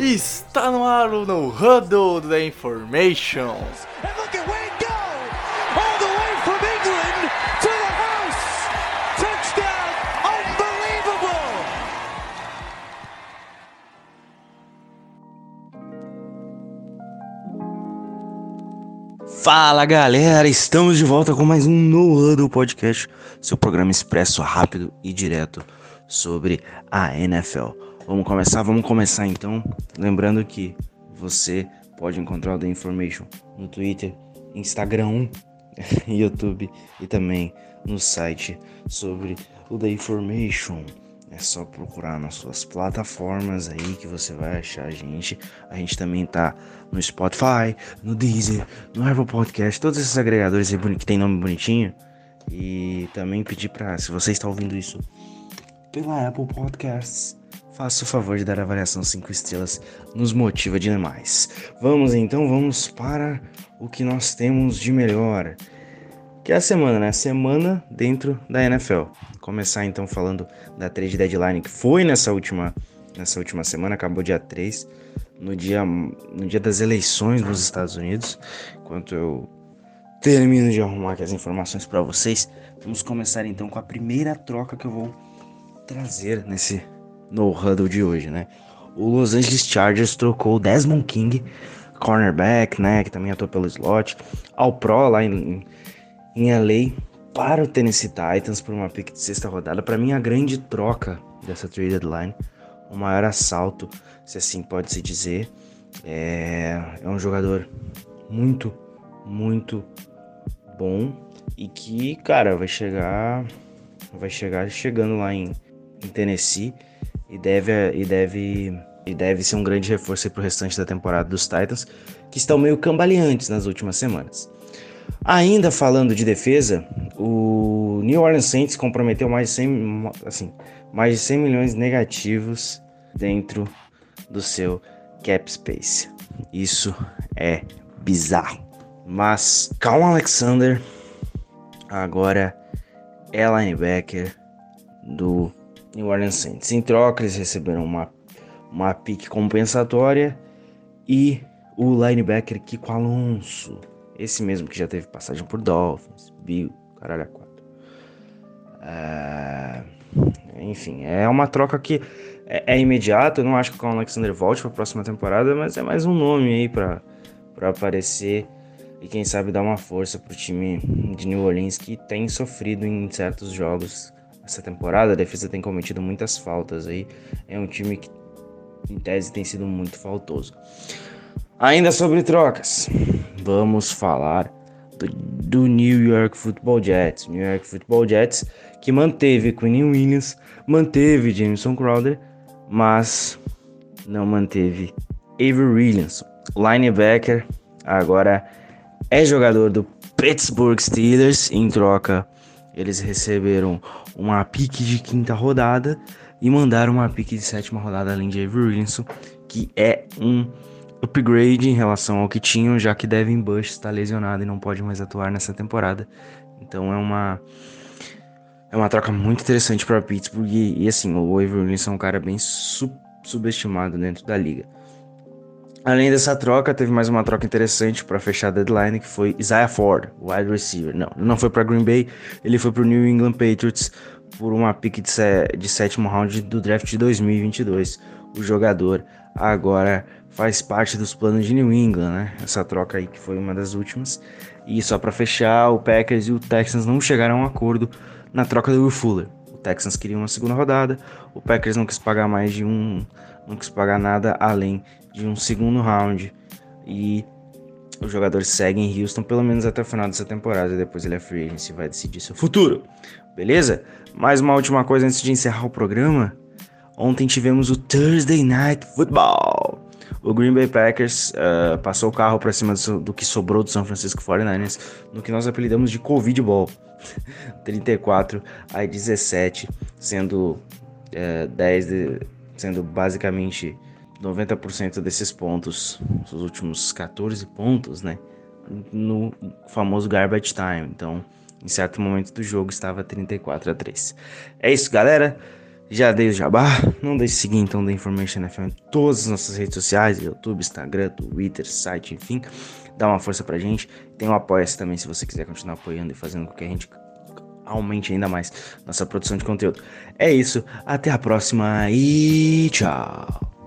Está no ar o No Huddle da Information. And look at Wayne go! All the way from England to the house! Touchdown! Unbelievable! Fala galera, estamos de volta com mais um No Huddle Podcast, seu programa expresso, rápido e direto sobre a NFL. Vamos começar, vamos começar então, lembrando que você pode encontrar o The Information no Twitter, Instagram, YouTube e também no site sobre o The Information. É só procurar nas suas plataformas aí que você vai achar a gente. A gente também tá no Spotify, no Deezer, no Apple Podcast, todos esses agregadores aí que tem nome bonitinho. E também pedir para, se você está ouvindo isso pela Apple Podcasts, faça o favor de dar a avaliação 5 estrelas, nos motiva demais. Vamos então, vamos para o que nós temos de melhor. Que é a semana, né? Semana dentro da NFL. Começar então falando da trade deadline que foi nessa última, nessa última semana, acabou dia 3, no dia, no dia das eleições nos Estados Unidos. Enquanto eu termino de arrumar aqui as informações para vocês, vamos começar então com a primeira troca que eu vou trazer nesse no huddle de hoje, né? O Los Angeles Chargers trocou Desmond King, cornerback, né, que também atua pelo slot, ao pro lá em, em LA para o Tennessee Titans por uma pick de sexta rodada. Para mim, a grande troca dessa trade deadline, o maior assalto, se assim pode se dizer. É, é um jogador muito, muito bom e que, cara, vai chegar, vai chegar chegando lá em, em Tennessee e deve, e deve, e deve ser um grande reforço para o restante da temporada dos Titans, que estão meio cambaleantes nas últimas semanas. Ainda falando de defesa, o New Orleans Saints comprometeu mais de 100, assim, mais de 100 milhões negativos dentro do seu cap space. Isso é bizarro. Mas Cal Alexander agora é linebacker do New Orleans Saints. Em troca, eles receberam uma, uma pick compensatória e o linebacker Kiko Alonso. Esse mesmo que já teve passagem por Dolphins, Bill, caralho, a quatro. É... Enfim, é uma troca que é, é imediata. Eu não acho que o Alexander volte para a próxima temporada, mas é mais um nome aí para aparecer e quem sabe dar uma força pro time de New Orleans que tem sofrido em certos jogos essa temporada. A defesa tem cometido muitas faltas aí. É um time que, em tese, tem sido muito faltoso. Ainda sobre trocas, vamos falar do, do, New York Football Jets. New York Football Jets que manteve Quinn Williams, manteve Jameson Crowder, mas não manteve Avery Williams, linebacker. Agora é jogador do Pittsburgh Steelers. Em troca, eles receberam uma pique de quinta rodada e mandaram uma pique de sétima rodada além de Avery Williams, que é um upgrade em relação ao que tinham, já que Devin Bush está lesionado e não pode mais atuar nessa temporada. Então é uma é uma troca muito interessante para Pittsburgh e, e, assim, o Avery Williams é um cara bem sub, subestimado dentro da liga. Além dessa troca, teve mais uma troca interessante para fechar a deadline, que foi Isaiah Ford, wide receiver. Não, não foi para Green Bay, ele foi para o New England Patriots por uma pick de, de sétimo round do draft de 2022. O jogador agora faz parte dos planos de New England, né? Essa troca aí que foi uma das últimas. E só para fechar, o Packers e o Texans não chegaram a um acordo na troca do Will Fuller. O Texans queria uma segunda rodada, o Packers não quis pagar mais de um, não quis pagar nada além de um segundo round. E o jogador segue em Houston pelo menos até o final dessa temporada. Depois ele é free agent e vai decidir seu futuro. Beleza? Mais uma última coisa antes de encerrar o programa. Ontem tivemos o Thursday Night Football. O Green Bay Packers uh, passou o carro para cima do, do, que sobrou do São Francisco 49ers no que nós apelidamos de Covid Ball. 34 a 17, sendo uh, eh, 10 de, sendo basicamente 90% desses pontos, os últimos 14 pontos, né? No famoso garbage time. Então, em certo momento do jogo estava 34 a 3. É isso, galera. Já dei o jabá, não deixe de seguir então da Information NFL em todas as nossas redes sociais, YouTube, Instagram, Twitter, site, enfim. Dá uma força pra gente. Tem o Apoia-se também se você quiser continuar apoiando e fazendo com que a gente aumente ainda mais nossa produção de conteúdo. É isso, até a próxima e tchau!